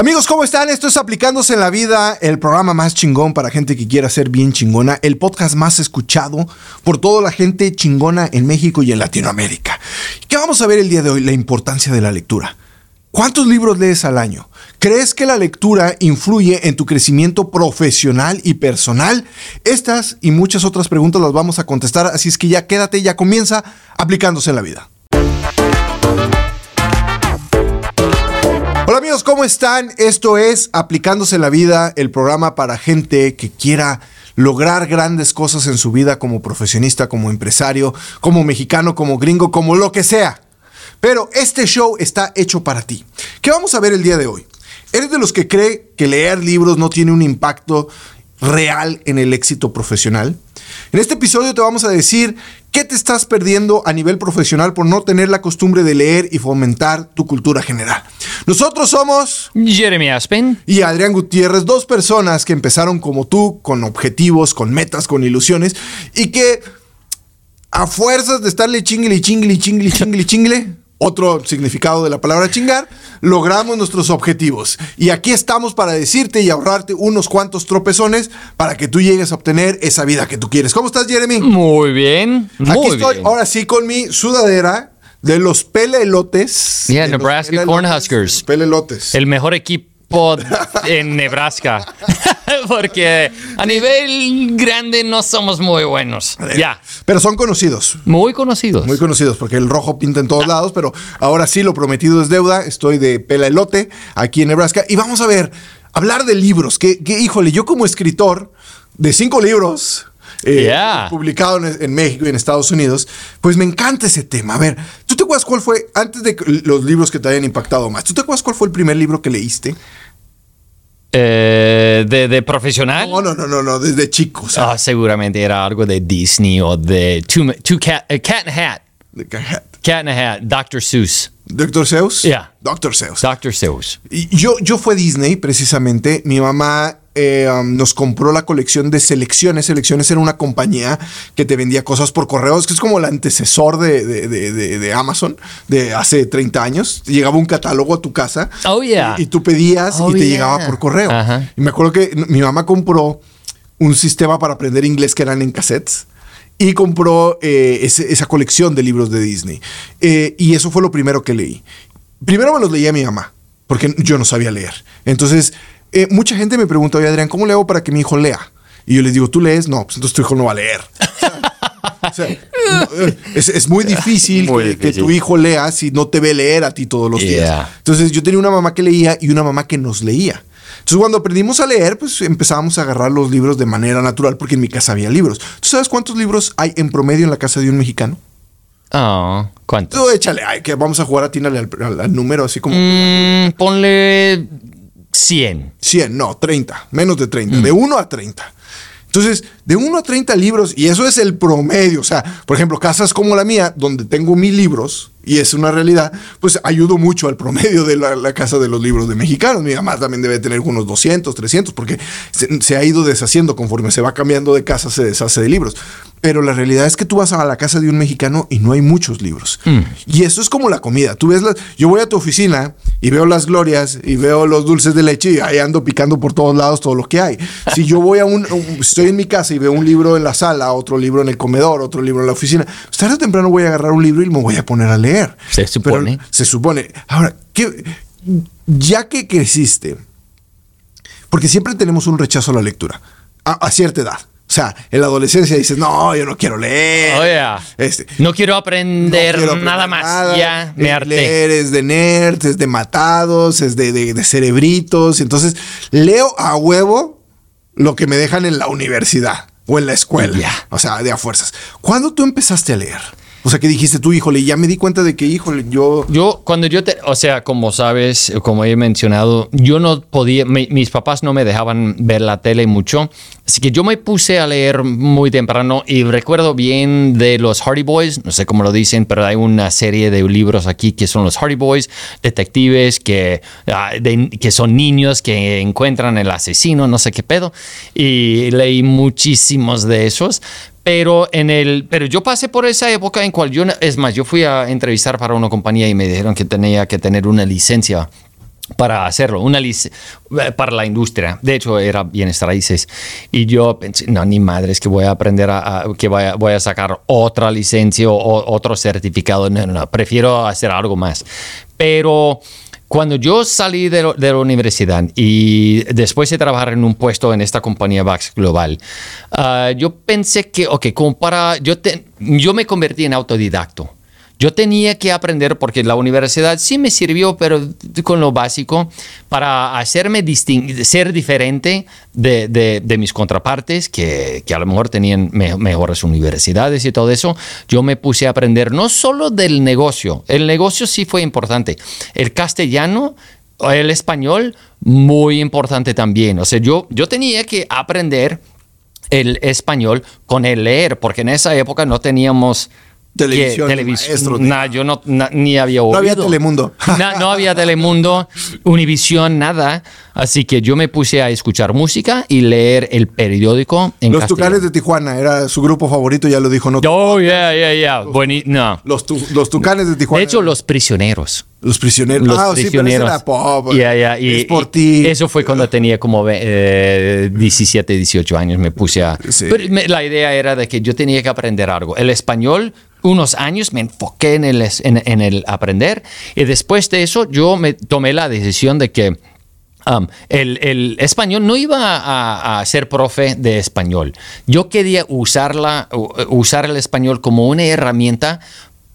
Amigos, ¿cómo están? Esto es Aplicándose en la Vida, el programa más chingón para gente que quiera ser bien chingona, el podcast más escuchado por toda la gente chingona en México y en Latinoamérica. ¿Qué vamos a ver el día de hoy? La importancia de la lectura. ¿Cuántos libros lees al año? ¿Crees que la lectura influye en tu crecimiento profesional y personal? Estas y muchas otras preguntas las vamos a contestar, así es que ya quédate, ya comienza Aplicándose en la Vida. Amigos, ¿cómo están? Esto es Aplicándose en la Vida, el programa para gente que quiera lograr grandes cosas en su vida como profesionista, como empresario, como mexicano, como gringo, como lo que sea. Pero este show está hecho para ti. ¿Qué vamos a ver el día de hoy? ¿Eres de los que cree que leer libros no tiene un impacto real en el éxito profesional? En este episodio te vamos a decir qué te estás perdiendo a nivel profesional por no tener la costumbre de leer y fomentar tu cultura general. Nosotros somos Jeremy Aspen y Adrián Gutiérrez, dos personas que empezaron como tú, con objetivos, con metas, con ilusiones y que a fuerzas de estarle chingle, chingle, chingle, chingle, chingle, otro significado de la palabra chingar, logramos nuestros objetivos. Y aquí estamos para decirte y ahorrarte unos cuantos tropezones para que tú llegues a obtener esa vida que tú quieres. ¿Cómo estás, Jeremy? Muy bien. Muy aquí estoy bien. ahora sí con mi sudadera de los pelelotes. Yeah, de Nebraska Cornhuskers. Pelelotes. El mejor equipo en Nebraska. Porque a nivel grande no somos muy buenos. Ya. Pero son conocidos. Muy conocidos. Muy conocidos, porque el rojo pinta en todos lados, pero ahora sí lo prometido es deuda. Estoy de pela elote aquí en Nebraska. Y vamos a ver, hablar de libros. Que, que, híjole, yo como escritor de cinco libros. Eh, Yeah. publicado en, en México y en Estados Unidos, pues me encanta ese tema. A ver, ¿tú te acuerdas cuál fue, antes de los libros que te hayan impactado más, ¿tú te acuerdas cuál fue el primer libro que leíste? Eh, de, de profesional. No, no, no, no, no, desde chico. o sea, Ah, seguramente era algo de Disney o de Two, Two cat, eh, cat in a Hat. de Cat. Cat in a Hat. Dr. Seuss. Dr. Seuss. Yeah. Dr. Seuss. Dr. Seuss. Y yo, yo fue Disney, precisamente. Mi mamá eh, um, nos compró la colección de Selecciones. Selecciones era una compañía que te vendía cosas por correos, que es como el antecesor de, de- de- Amazon de hace 30 años. Llegaba un catálogo a tu casa. Oh, yeah. Y, y tú pedías Oh, y te yeah. llegaba por correo. Y me acuerdo que mi mamá compró un sistema para aprender inglés que eran en cassettes. Y compró eh, ese- esa colección de libros de Disney. Eh, y eso fue lo primero que leí. Primero me los leía mi mamá, porque yo no sabía leer. Entonces, eh, mucha gente me pregunta, oye Adrián, ¿cómo le hago para que mi hijo lea? Y yo les digo, ¿tú lees? No, pues entonces tu hijo no va a leer. O sea, no, es, es muy difícil, Muy que, tu hijo lea si no te ve leer a ti todos los días. Entonces yo tenía una mamá que leía y una mamá que nos leía. Entonces cuando aprendimos a leer, pues empezábamos a agarrar los libros de manera natural porque en mi casa había libros. ¿Tú sabes cuántos libros hay en promedio en la casa de un mexicano? Oh, ¿cuánto? Tú échale, ay, que vamos a jugar a tínale al, al- al número así como Mm, ponle 100. 100, no, 30, menos de 30, Mm. de 1 a 30. Entonces, de 1 a 30 libros, y eso es el promedio. O sea, por ejemplo, casas como la mía, donde tengo mil libros, y es una realidad, pues ayudo mucho al promedio de la, la casa de los libros de mexicanos. Mi mamá también debe tener unos 200, 300, porque se, se ha ido deshaciendo conforme se va cambiando de casa, se deshace de libros. Pero la realidad es que tú vas a la casa de un mexicano y no hay muchos libros. Y eso es como la comida. Tú ves, las, yo voy a tu oficina y veo las glorias y veo los dulces de leche y ahí ando picando por todos lados todo lo que hay. Si yo voy a un, un- estoy en mi casa y veo un libro en la sala, otro libro en el comedor, otro libro en la oficina, tarde o temprano voy a agarrar un libro y me voy a poner a leer. Se supone. Pero se supone. Ahora, ¿qué, ya que creciste, porque siempre tenemos un rechazo a la lectura, a, a cierta edad. O sea, en la adolescencia dices, no, yo no quiero leer. Oh, yeah. Este, No quiero aprender no quiero aprender nada más. Ya me Eh, harté. Leer es de nerds, es de matados, es de, de- de cerebritos. Entonces, leo a huevo lo que me dejan en la universidad o en la escuela. O sea, de a fuerzas. ¿Cuándo tú empezaste a leer? O sea, que dijiste tú, híjole, ya me di cuenta de que, híjole, yo... Yo, cuando yo te, o sea, como sabes, como he mencionado, yo no podía, mi- mis papás no me dejaban ver la tele mucho, así que yo me puse a leer muy temprano y recuerdo bien de los Hardy Boys, no sé cómo lo dicen, pero hay una serie de libros aquí que son los Hardy Boys, detectives que, ah, de- que son niños que encuentran el asesino, no sé qué pedo, y leí muchísimos de esos. Pero en el, pero yo pasé por esa época en cual yo, es más, yo fui a entrevistar para una compañía y me dijeron que tenía que tener una licencia para hacerlo, una lic- para la industria. De hecho, era bienes raíces. Y yo pensé, no, ni madre, es que voy a aprender a, a- que voy a, voy a sacar otra licencia o otro certificado. No, no, no, prefiero hacer algo más. Pero cuando yo salí de, lo- de la universidad y después de trabajar en un puesto en esta compañía Vax Global, ah, yo pensé que, ok, como para, yo, te- yo me convertí en autodidacto. Yo tenía que aprender porque la universidad sí me sirvió, pero con lo básico, para hacerme ser diferente de, de- de mis contrapartes, que, que a lo mejor tenían me- mejores universidades y todo eso. Yo me puse a aprender no solo del negocio, el negocio sí fue importante, el castellano, el español, muy importante también. O sea, yo, yo tenía que aprender el español con el leer, porque en esa época no teníamos Televisión, que- televis- maestro. Nah, yo no, na- ni había oído. había Telemundo. No había Telemundo, Univisión, nada. Así que yo me puse a escuchar música y leer el periódico en Los castellano. Tucanes de Tijuana era su grupo favorito, ya lo dijo. No, Oh, yeah, yeah, yeah. Bueni- no. los, tu- los Tucanes de Tijuana. De hecho, los prisioneros. Los prisioneros. Los ah, prisioneros. sí, pop. Ya, ya, y, es por ti. Eso fue cuando tenía como eh, 17, 18 años. Me puse a. Sí. Pero me- la idea era de que yo tenía que aprender algo. El español, unos años me enfoqué en el, en, en el aprender. Y después de eso, yo me tomé la decisión de que. um, el, el español no iba a, a ser profe de español. Yo quería usarla, usar el español como una herramienta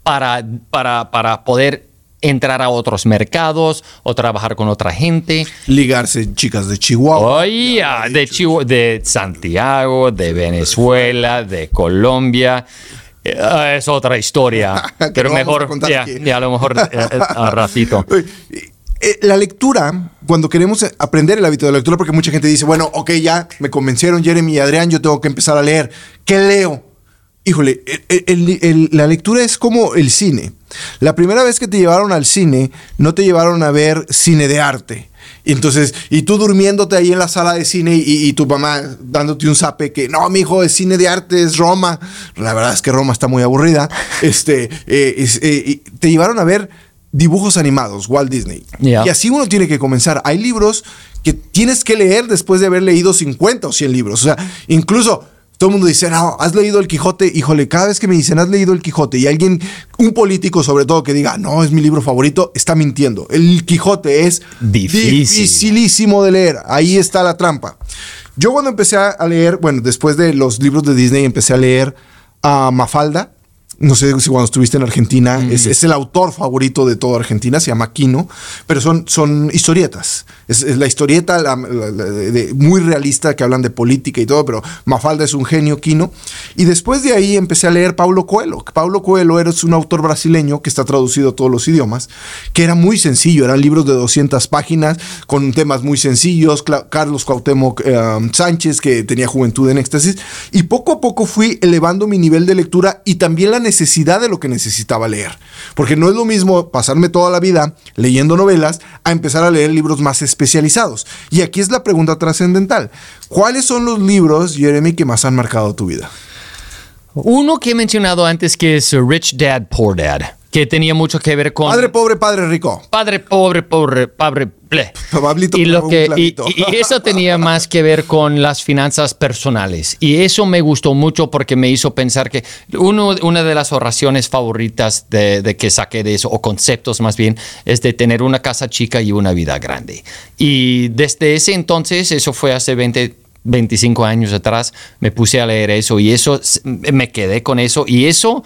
para, para, para poder entrar a otros mercados o trabajar con otra gente. Ligarse chicas de Chihuahua. Oye, de, Chihu- de Santiago, de Venezuela, de Colombia. Eh, es otra historia. Pero a mejor, contar ya, a lo mejor eh, eh, a ratito. La lectura, cuando queremos aprender el hábito de la lectura, porque mucha gente dice, bueno, ok, ya me convencieron Jeremy y Adrián, yo tengo que empezar a leer. ¿Qué leo? Híjole, el- el- el- la lectura es como el cine. La primera vez que te llevaron al cine, no te llevaron a ver cine de arte. Y entonces, y tú durmiéndote ahí en la sala de cine y, y tu mamá dándote un zape que no, mi hijo, es cine de arte, es Roma. La verdad es que Roma está muy aburrida. Este, eh, es- eh, te llevaron a ver dibujos animados, Walt Disney. Y así uno tiene que comenzar. Hay libros que tienes que leer después de haber leído 50 o 100 libros. O sea, incluso todo el mundo dice, no, has leído el Quijote. Híjole, cada vez que me dicen, has leído el Quijote y alguien, un político sobre todo, que diga, no, es mi libro favorito, está mintiendo. El Quijote es Difícil. dificilísimo de leer. Ahí está la trampa. Yo cuando empecé a a leer, bueno, después de los libros de Disney, empecé a leer a Mafalda. No sé si cuando estuviste en Argentina, es, es el autor favorito de toda Argentina, se llama Quino, pero son, son historietas. Es, es la historieta la- la- la- de- de- muy realista que hablan de política y todo, pero Mafalda es un genio, Quino. Y después de ahí empecé a leer Paulo Coelho. Paulo Coelho era un autor brasileño que está traducido a todos los idiomas, que era muy sencillo, eran libros de 200 páginas con temas muy sencillos. Cla- Carlos Cuauhtémoc eh, Sánchez, que tenía Juventud en Éxtasis, y poco a poco fui elevando mi nivel de lectura y también la necesidad de lo que necesitaba leer. Porque no es lo mismo pasarme toda la vida leyendo novelas a empezar a leer libros más especializados. Y aquí es la pregunta trascendental. ¿Cuáles son los libros, Jeremy, que más han marcado tu vida? Uno que he mencionado antes que es Rich Dad, Poor Dad, que tenía mucho que ver con... Padre pobre, padre rico. Padre pobre, pobre, padre. ble. Pablito y, lo que, y, eso tenía más que ver con las finanzas personales. Y eso me gustó mucho porque me hizo pensar que uno, una de las oraciones favoritas de, de que saqué de eso, o conceptos más bien, es de tener una casa chica y una vida grande. Y desde ese entonces, eso fue hace 20, 25 años atrás, me puse a leer eso y eso me quedé con eso. Y eso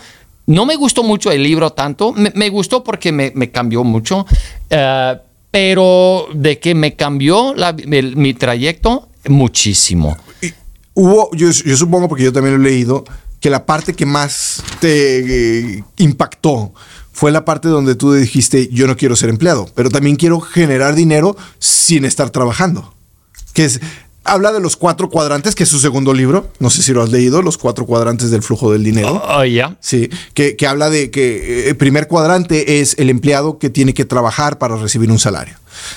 no me gustó mucho el libro tanto, me, gustó porque me, cambió mucho, eh, pero de que me cambió mi trayecto muchísimo. Hubo, yo, yo supongo, porque yo también lo he leído, que la parte que más te eh, impactó fue la parte donde tú dijiste, yo no quiero ser empleado, pero también quiero generar dinero sin estar trabajando. Que es, habla de los cuatro cuadrantes, que es su segundo libro, no sé si lo has leído, los cuatro cuadrantes del flujo del dinero. Oh, ya. Sí, que, que habla de que eh, el primer cuadrante es el empleado que tiene que trabajar para recibir un salario.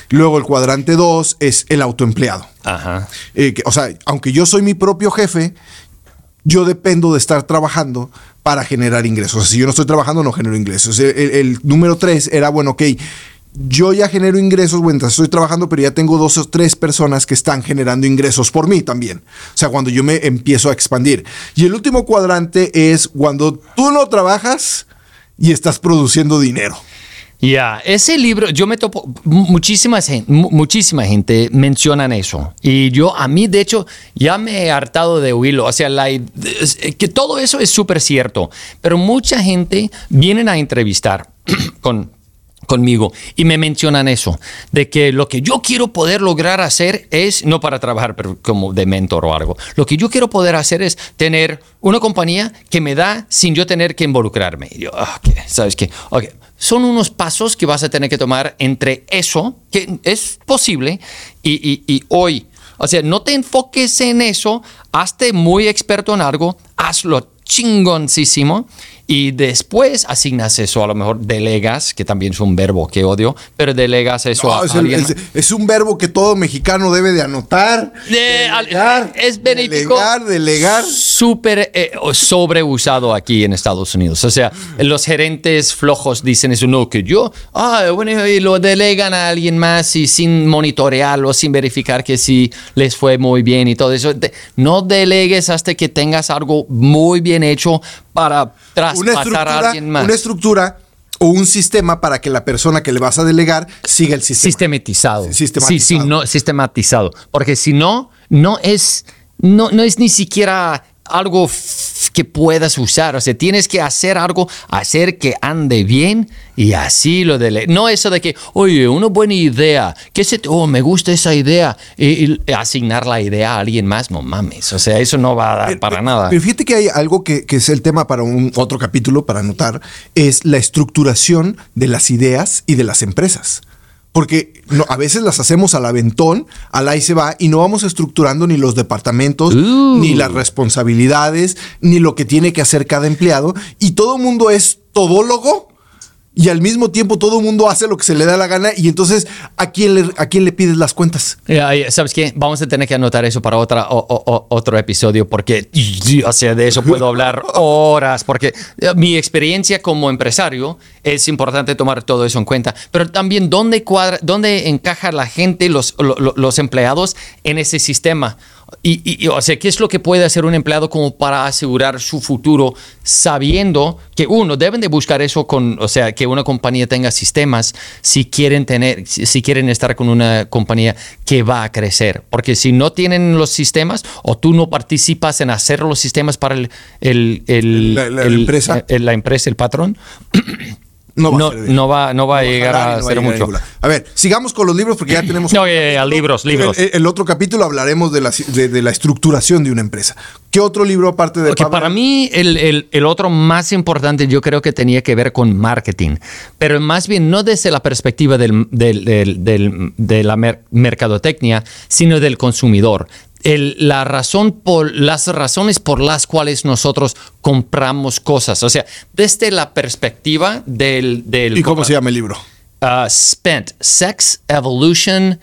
Luego el cuadrante 2 es el autoempleado. Ajá. Eh, que, o sea, aunque yo soy mi propio jefe, yo dependo de estar trabajando para generar ingresos. O sea, si yo no estoy trabajando, no genero ingresos. El, el- el número tres era, bueno, ok, yo ya genero ingresos mientras estoy trabajando, pero ya tengo dos o tres personas que están generando ingresos por mí también. O sea, cuando yo me empiezo a expandir. Y el último cuadrante es cuando tú no trabajas y estás produciendo dinero. Ya, ese libro, yo me topo, muchísima, muchísima gente mencionan eso. Y yo, a mí, de hecho, ya me he hartado de oírlo. O sea, que todo eso es súper cierto. Pero mucha gente vienen a entrevistar con conmigo y me mencionan eso, de que lo que yo quiero poder lograr hacer es, no para trabajar, pero como de mentor o algo, lo que yo quiero poder hacer es tener una compañía que me da sin yo tener que involucrarme. Y yo, ¿sabes qué? Son unos pasos que vas a tener que tomar entre eso, que es posible, y, y hoy. O sea, no te enfoques en eso, hazte muy experto en algo, hazlo chingoncísimo y después asignas eso, a lo mejor delegas, que también es un verbo que odio, pero delegas eso a es, alguien. Es, un verbo que todo mexicano debe de anotar. delegar, es benéfico. Delegar, delegar. Súper eh, sobreusado aquí en Estados Unidos. O sea, los gerentes flojos dicen eso, no, que yo, ah, bueno, y lo delegan a alguien más y sin monitorearlo, sin verificar que sí les fue muy bien y todo eso. No delegues hasta que tengas algo muy bien hecho para traspasar a alguien más. Una estructura o un sistema para que la persona que le vas a delegar siga el sistema. Sistematizado. sistematizado. Sí, sí, no, sistematizado. Porque si no, no es, no, no es ni siquiera algo que puedas usar. O sea, tienes que hacer algo, hacer que ande bien y así lo de... No eso de que, oye, una buena idea, que se, oh, me gusta esa idea, y, asignar la idea a alguien más, no mames. O sea, eso no va a dar para nada. Pero fíjate que hay algo que, que, es el tema para un otro capítulo, para anotar, es la estructuración de las ideas y de las empresas. Porque no, a veces las hacemos al aventón, al ahí se va, y no vamos estructurando ni los departamentos, ni las responsabilidades, ni lo que tiene que hacer cada empleado. Y todo mundo es todólogo y al mismo tiempo todo el mundo hace lo que se le da la gana y entonces ¿a quién le, a quién le pides las cuentas? ¿Sabes qué? Vamos a tener que anotar eso para otra, otro episodio porque, o sea, de eso puedo hablar horas porque eh, mi experiencia como empresario es importante tomar todo eso en cuenta, pero también dónde, cuadra, dónde encaja la gente, los, los empleados en ese sistema. Y, o sea, ¿qué es lo que puede hacer un empleado como para asegurar su futuro sabiendo que uno deben de buscar eso con, o sea, que una compañía tenga sistemas si quieren tener, si quieren estar con una compañía que va a crecer, porque si no tienen los sistemas o tú no participas en hacer los sistemas para el, el, la, empresa, la empresa, el patrón. No va, no, va, a llegar a, ser mucho. A ver, sigamos con los libros porque ya tenemos. no, libros, libros. El, el, otro capítulo hablaremos de la, de, la, estructuración de una empresa. ¿Qué otro libro aparte de okay, Para mí, el, el, otro más importante yo creo que tenía que ver con marketing, pero más bien no desde la perspectiva del, del, de la mercadotecnia, sino del consumidor la razón por las razones por las cuales nosotros compramos cosas. O sea, desde la perspectiva del. del ¿Y cómo se llama el libro? Uh, Spent: Sex, Evolution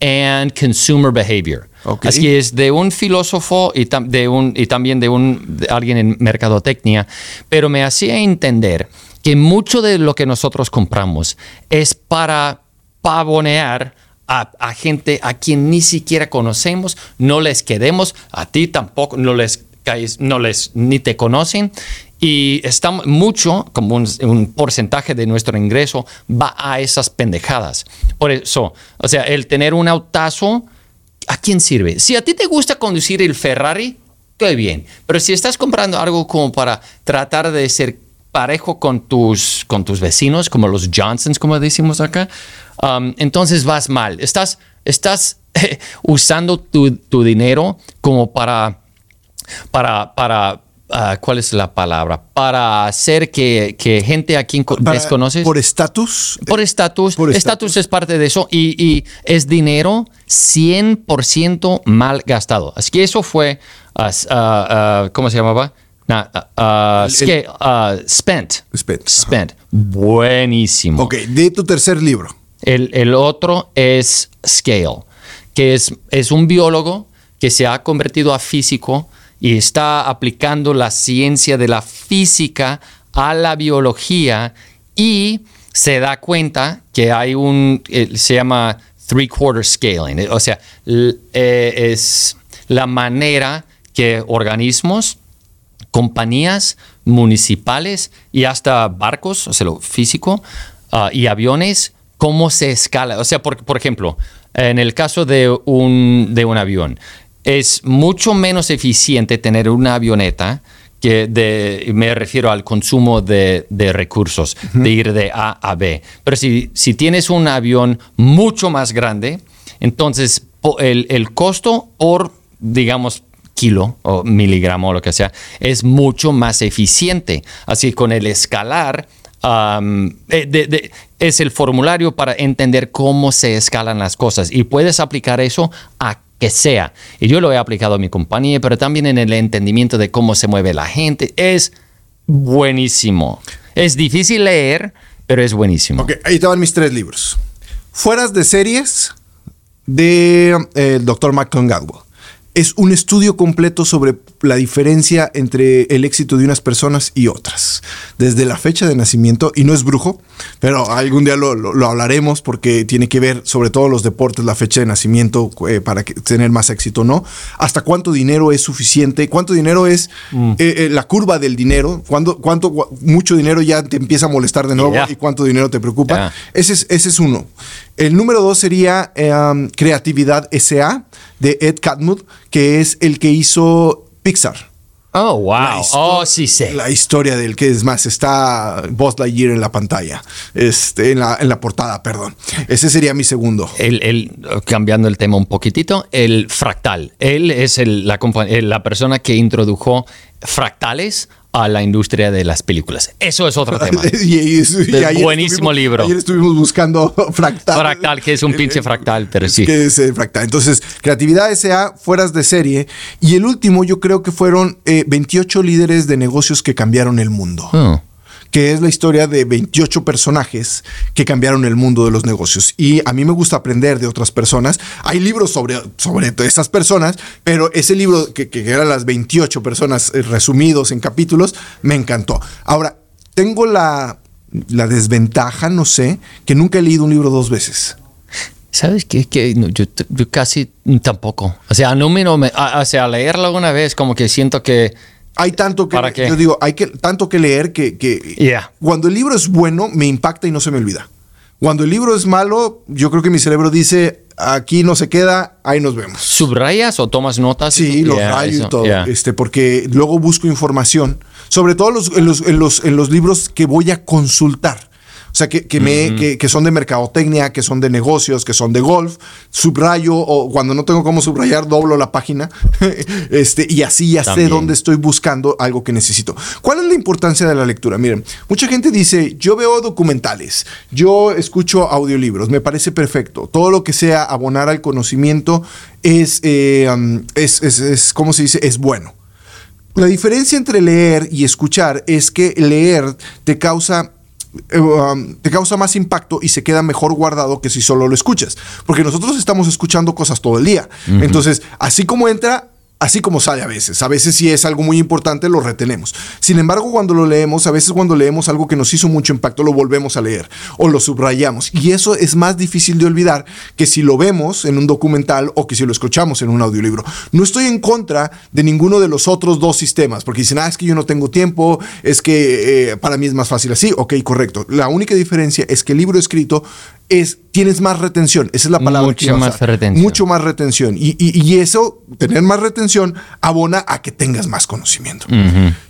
and Consumer Behavior. Así que es de un filósofo y, de un, y también de, un, alguien en mercadotecnia, pero me hacía entender que mucho de lo que nosotros compramos es para pavonear a, gente a quien ni siquiera conocemos, no les quedemos, a ti tampoco, no les no les ni te conocen y está mucho, como un, porcentaje de nuestro ingreso va a esas pendejadas. Por eso, o sea, el tener un autazo, ¿a quién sirve? Si a ti te gusta conducir el Ferrari, qué bien. Pero si estás comprando algo como para tratar de ser parejo con tus, con tus vecinos, como los Johnsons, como decimos acá, um, entonces vas mal. Estás, estás usando tu, dinero como para, para, para uh, ¿cuál es la palabra? Para hacer que, gente a quien desconoces. ¿Por estatus? Por estatus. Estatus es parte de eso y, es dinero 100% mal gastado. Así que eso fue, uh, uh, ¿cómo se llamaba? Uh, uh, spent. Spent. Spent. Buenísimo. Ok, de tu tercer libro. El, otro es Scale, que es, es un biólogo que se ha convertido a físico y está aplicando la ciencia de la física a la biología y se da cuenta que hay un, se llama three quarter scaling, o sea, eh, es la manera que organismos, compañías municipales y hasta barcos, o sea, lo físico, ah, y aviones, cómo se escala. O sea, por, por ejemplo, en el caso de un, de un avión, es mucho menos eficiente tener una avioneta que de, me refiero al consumo de, recursos, de ir de A a B. Pero si, si tienes un avión mucho más grande, entonces el, el costo por, digamos, kilo o miligramo o lo que sea, es mucho más eficiente. Así con el escalar, es el formulario para entender cómo se escalan las cosas y puedes aplicar eso a que sea. Y yo lo he aplicado a mi compañía, pero también en el entendimiento de cómo se mueve la gente. Es buenísimo. Es difícil leer, pero es buenísimo. Ok, ahí estaban mis tres libros. Fueras de series de eh, el Dr. Malcolm Gladwell es un estudio completo sobre la diferencia entre el éxito de unas personas y otras, desde la fecha de nacimiento, y no es brujo, pero algún día lo, hablaremos porque tiene que ver sobre todo los deportes, la fecha de nacimiento eh, para tener más éxito, ¿no? Hasta cuánto dinero es suficiente, cuánto dinero es mm. eh, eh, la curva del dinero, cuánto, cuánto mucho dinero ya te empieza a molestar de nuevo y cuánto dinero te preocupa. Ese, es, ese es uno. El número dos sería Creatividad SA de Ed Catmull, que es el que hizo Pixar. Oh, wow. Oh, sí sé. La historia del que es más, está Buzz Lightyear en la pantalla, este, en, la, en la portada, perdón. Ese sería mi segundo. El, cambiando el tema un poquitito, el fractal. Él es la, la persona que introdujo fractales a la industria de las películas. Eso es otro tema. buenísimo libro. Ayer estuvimos buscando fractal. Fractal, que es un pinche fractal, pero sí. Que es eh, fractal. Entonces, creatividad SA, fueras de serie. Y el último, yo creo que fueron 28 eh, líderes de negocios que cambiaron el mundo. Oh que es la historia de 28 personajes que cambiaron el mundo de los negocios. Y a mí me gusta aprender de otras personas. Hay libros sobre, sobre esas personas, pero ese libro que, que eran las 28 personas eh, resumidos en capítulos, me encantó. Ahora, tengo la, la desventaja, no sé, que nunca he leído un libro dos veces. ¿Sabes qué? Que yo, casi tampoco. O sea, número, o sea, leerlo una vez como que siento que hay tanto que yo digo, hay que tanto que leer que, que cuando el libro es bueno me impacta y no se me olvida. Cuando el libro es malo, yo creo que mi cerebro dice, aquí no se queda, ahí nos vemos. ¿Subrayas o tomas notas? Sí, los rayo y todo. Este, porque luego busco información, sobre todo los, en, los, en los libros que voy a consultar. O sea, que, que, me, que, son de mercadotecnia, que son de negocios, que son de golf. Subrayo o cuando no tengo cómo subrayar, doblo la página. este, y así ya sé dónde estoy buscando algo que necesito. ¿Cuál es la importancia de la lectura? Miren, mucha gente dice, yo veo documentales, yo escucho audiolibros, me parece perfecto. Todo lo que sea abonar al conocimiento es, eh, es, es, es ¿cómo se dice? Es bueno. La diferencia entre leer y escuchar es que leer te causa um, te causa más impacto y se queda mejor guardado que si solo lo escuchas. Porque nosotros estamos escuchando cosas todo el día. Entonces, así como entra, así como sale a veces. A veces si es algo muy importante lo retenemos. Sin embargo, cuando lo leemos, a veces cuando leemos algo que nos hizo mucho impacto, lo volvemos a leer o lo subrayamos. Y eso es más difícil de olvidar que si lo vemos en un documental o que si lo escuchamos en un audiolibro. No estoy en contra de ninguno de los otros dos sistemas, porque dicen, ah, es que yo no tengo tiempo, es que eh, para mí es más fácil así. Ok, correcto. La única diferencia es que el libro escrito es, tienes más retención. Esa es la palabra. Mucho más retención. Mucho más retención. Y, y, eso, tener más retención, abona a que tengas más conocimiento.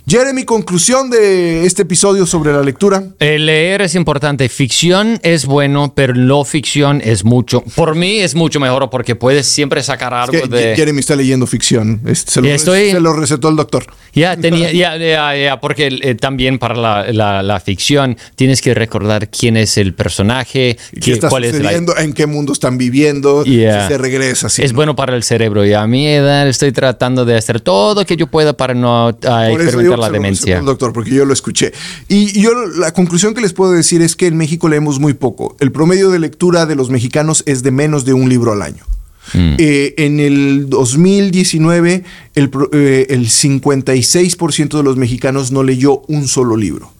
Jeremy, conclusión de este episodio sobre la lectura. El leer es importante. Ficción es bueno, pero no ficción es mucho. Por mí es mucho mejor porque puedes siempre sacar algo de. Jeremy está leyendo ficción. Se lo, se lo recetó el doctor. Ya, tenía, ya, ya, porque eh, también para la, la, ficción tienes que recordar quién es el personaje, qué está sucediendo, en qué mundo están viviendo, si se regresa. es bueno para el cerebro y a mi edad estoy tratando de hacer todo lo que yo pueda para no experimentar la demencia. doctor, porque yo lo escuché. Y yo la conclusión que les puedo decir es que en México leemos muy poco. El promedio de lectura de los mexicanos es de menos de un libro al año. Mm. Eh, en el 2019, el, eh, el 56% de los mexicanos no leyó un solo libro.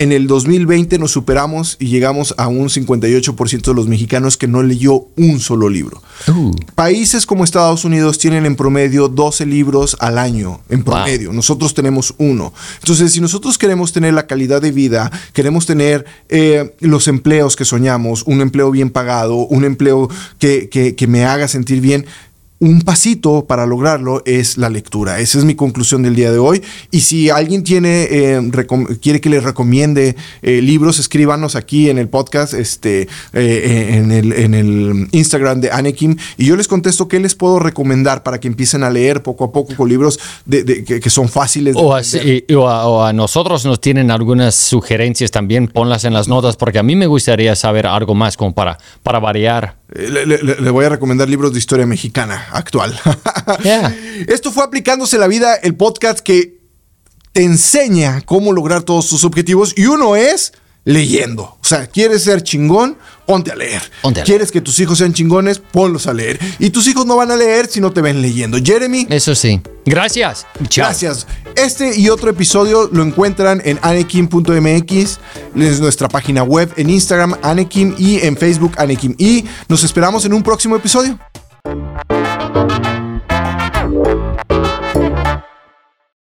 En el 2020 nos superamos y llegamos a un 58% de los mexicanos que no leyó un solo libro. Uh. Países como Estados Unidos tienen en promedio 12 libros al año, en promedio. Nosotros tenemos uno. Entonces, si nosotros queremos tener la calidad de vida, queremos tener eh, los empleos que soñamos, un empleo bien pagado, un empleo que, que- que me haga sentir bien, un pasito para lograrlo es la lectura. Esa es mi conclusión del día de hoy. Y si alguien tiene, eh, quiere que les recomiende eh, libros, escríbanos aquí en el podcast, este, eh, en, el, en el Instagram de Anakim. Y yo les contesto qué les puedo recomendar para que empiecen a leer poco a poco con libros de, de- que, que son fáciles de O, entender. así- o a, o a nosotros nos tienen algunas sugerencias también, ponlas en las notas, porque a mí me gustaría saber algo más como para, para variar. Eh, Le, le- le voy a recomendar libros de historia mexicana actual. Yeah. Esto fue Aplicándose la Vida, el podcast que te enseña cómo lograr todos tus objetivos y uno es leyendo. O sea, ¿quieres ser chingón? Ponte a leer. Ponte a leer. ¿Quieres que tus hijos sean chingones? Ponlos a leer. Y tus hijos no van a leer si no te ven leyendo. Jeremy, Eso sí. Gracias. Chao. Gracias. Este y otro episodio lo encuentran en anekim.mx, es nuestra página web, en Instagram Anekim y en Facebook Anekim. Y nos esperamos en un próximo episodio.